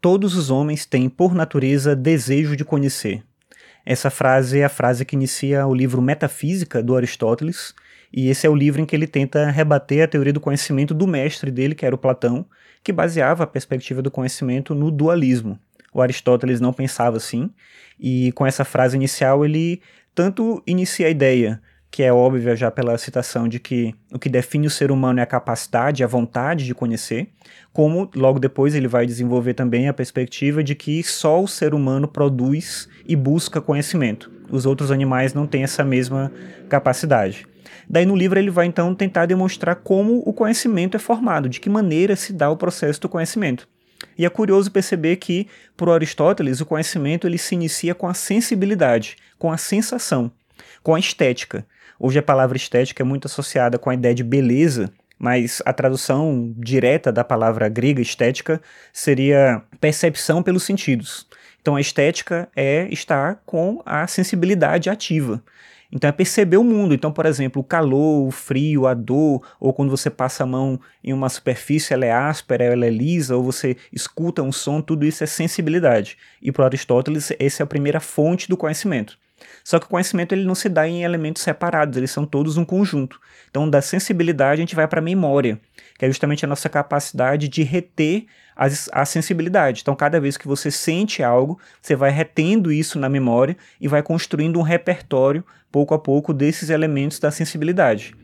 Todos os homens têm, por natureza, desejo de conhecer. Essa frase é a frase que inicia o livro Metafísica do Aristóteles, e esse é o livro em que ele tenta rebater a teoria do conhecimento do mestre dele, que era o Platão, que baseava a perspectiva do conhecimento no dualismo. O Aristóteles não pensava assim, e com essa frase inicial ele tanto inicia a ideia, que é óbvia já pela citação de que o que define o ser humano é a capacidade, a vontade de conhecer, como logo depois ele vai desenvolver também a perspectiva de que só o ser humano produz e busca conhecimento. Os outros animais não têm essa mesma capacidade. Daí no livro ele vai então tentar demonstrar como o conhecimento é formado, de que maneira se dá o processo do conhecimento. E é curioso perceber que, para Aristóteles, o conhecimento ele se inicia com a sensibilidade, com a sensação, com a estética. Hoje a palavra estética é muito associada com a ideia de beleza, mas a tradução direta da palavra grega estética seria percepção pelos sentidos. Então a estética é estar com a sensibilidade ativa. Então é perceber o mundo. Então, por exemplo, o calor, o frio, a dor, ou quando você passa a mão em uma superfície, ela é áspera, ela é lisa, ou você escuta um som, tudo isso é sensibilidade. E para Aristóteles, essa é a primeira fonte do conhecimento. Só que o conhecimento ele não se dá em elementos separados, eles são todos um conjunto. Então, da sensibilidade, a gente vai para a memória, que é justamente a nossa capacidade de reter a, a sensibilidade. Então, cada vez que você sente algo, você vai retendo isso na memória e vai construindo um repertório, pouco a pouco, desses elementos da sensibilidade.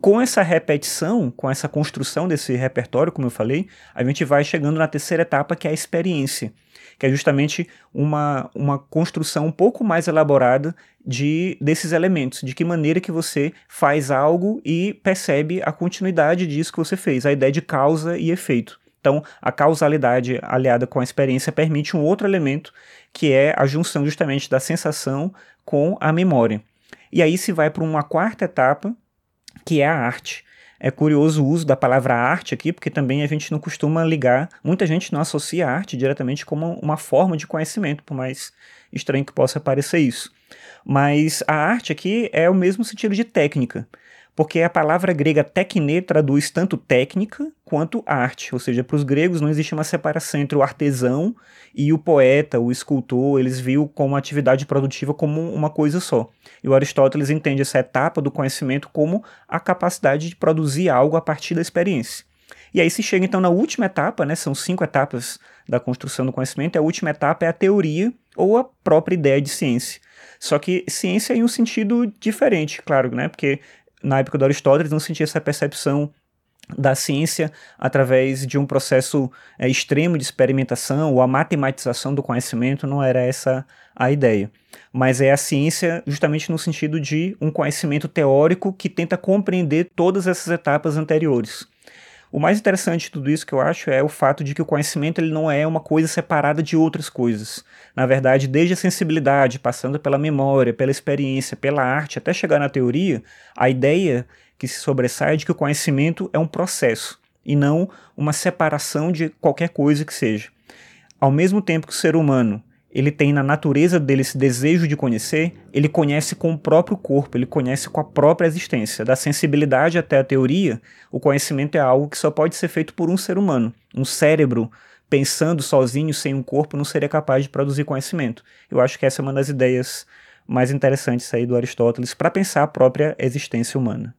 Com essa repetição, com essa construção desse repertório, como eu falei, a gente vai chegando na terceira etapa, que é a experiência que é justamente uma, uma construção um pouco mais elaborada de desses elementos, de que maneira que você faz algo e percebe a continuidade disso que você fez, a ideia de causa e efeito. Então, a causalidade aliada com a experiência permite um outro elemento, que é a junção justamente da sensação com a memória. E aí se vai para uma quarta etapa, que é a arte. É curioso o uso da palavra arte aqui, porque também a gente não costuma ligar, muita gente não associa a arte diretamente como uma forma de conhecimento, por mais estranho que possa parecer isso. Mas a arte aqui é o mesmo sentido de técnica porque a palavra grega tekne traduz tanto técnica quanto arte, ou seja, para os gregos não existe uma separação entre o artesão e o poeta, o escultor, eles viam como atividade produtiva como uma coisa só. E o Aristóteles entende essa etapa do conhecimento como a capacidade de produzir algo a partir da experiência. E aí se chega então na última etapa, né, são cinco etapas da construção do conhecimento, e a última etapa é a teoria ou a própria ideia de ciência. Só que ciência em um sentido diferente, claro, né? Porque na época do Aristóteles, não sentia essa percepção da ciência através de um processo é, extremo de experimentação ou a matematização do conhecimento, não era essa a ideia. Mas é a ciência justamente no sentido de um conhecimento teórico que tenta compreender todas essas etapas anteriores. O mais interessante de tudo isso que eu acho é o fato de que o conhecimento ele não é uma coisa separada de outras coisas. Na verdade, desde a sensibilidade, passando pela memória, pela experiência, pela arte, até chegar na teoria, a ideia que se sobressai é de que o conhecimento é um processo e não uma separação de qualquer coisa que seja. Ao mesmo tempo que o ser humano ele tem na natureza dele esse desejo de conhecer, ele conhece com o próprio corpo, ele conhece com a própria existência. Da sensibilidade até a teoria, o conhecimento é algo que só pode ser feito por um ser humano. Um cérebro pensando sozinho, sem um corpo, não seria capaz de produzir conhecimento. Eu acho que essa é uma das ideias mais interessantes aí do Aristóteles para pensar a própria existência humana.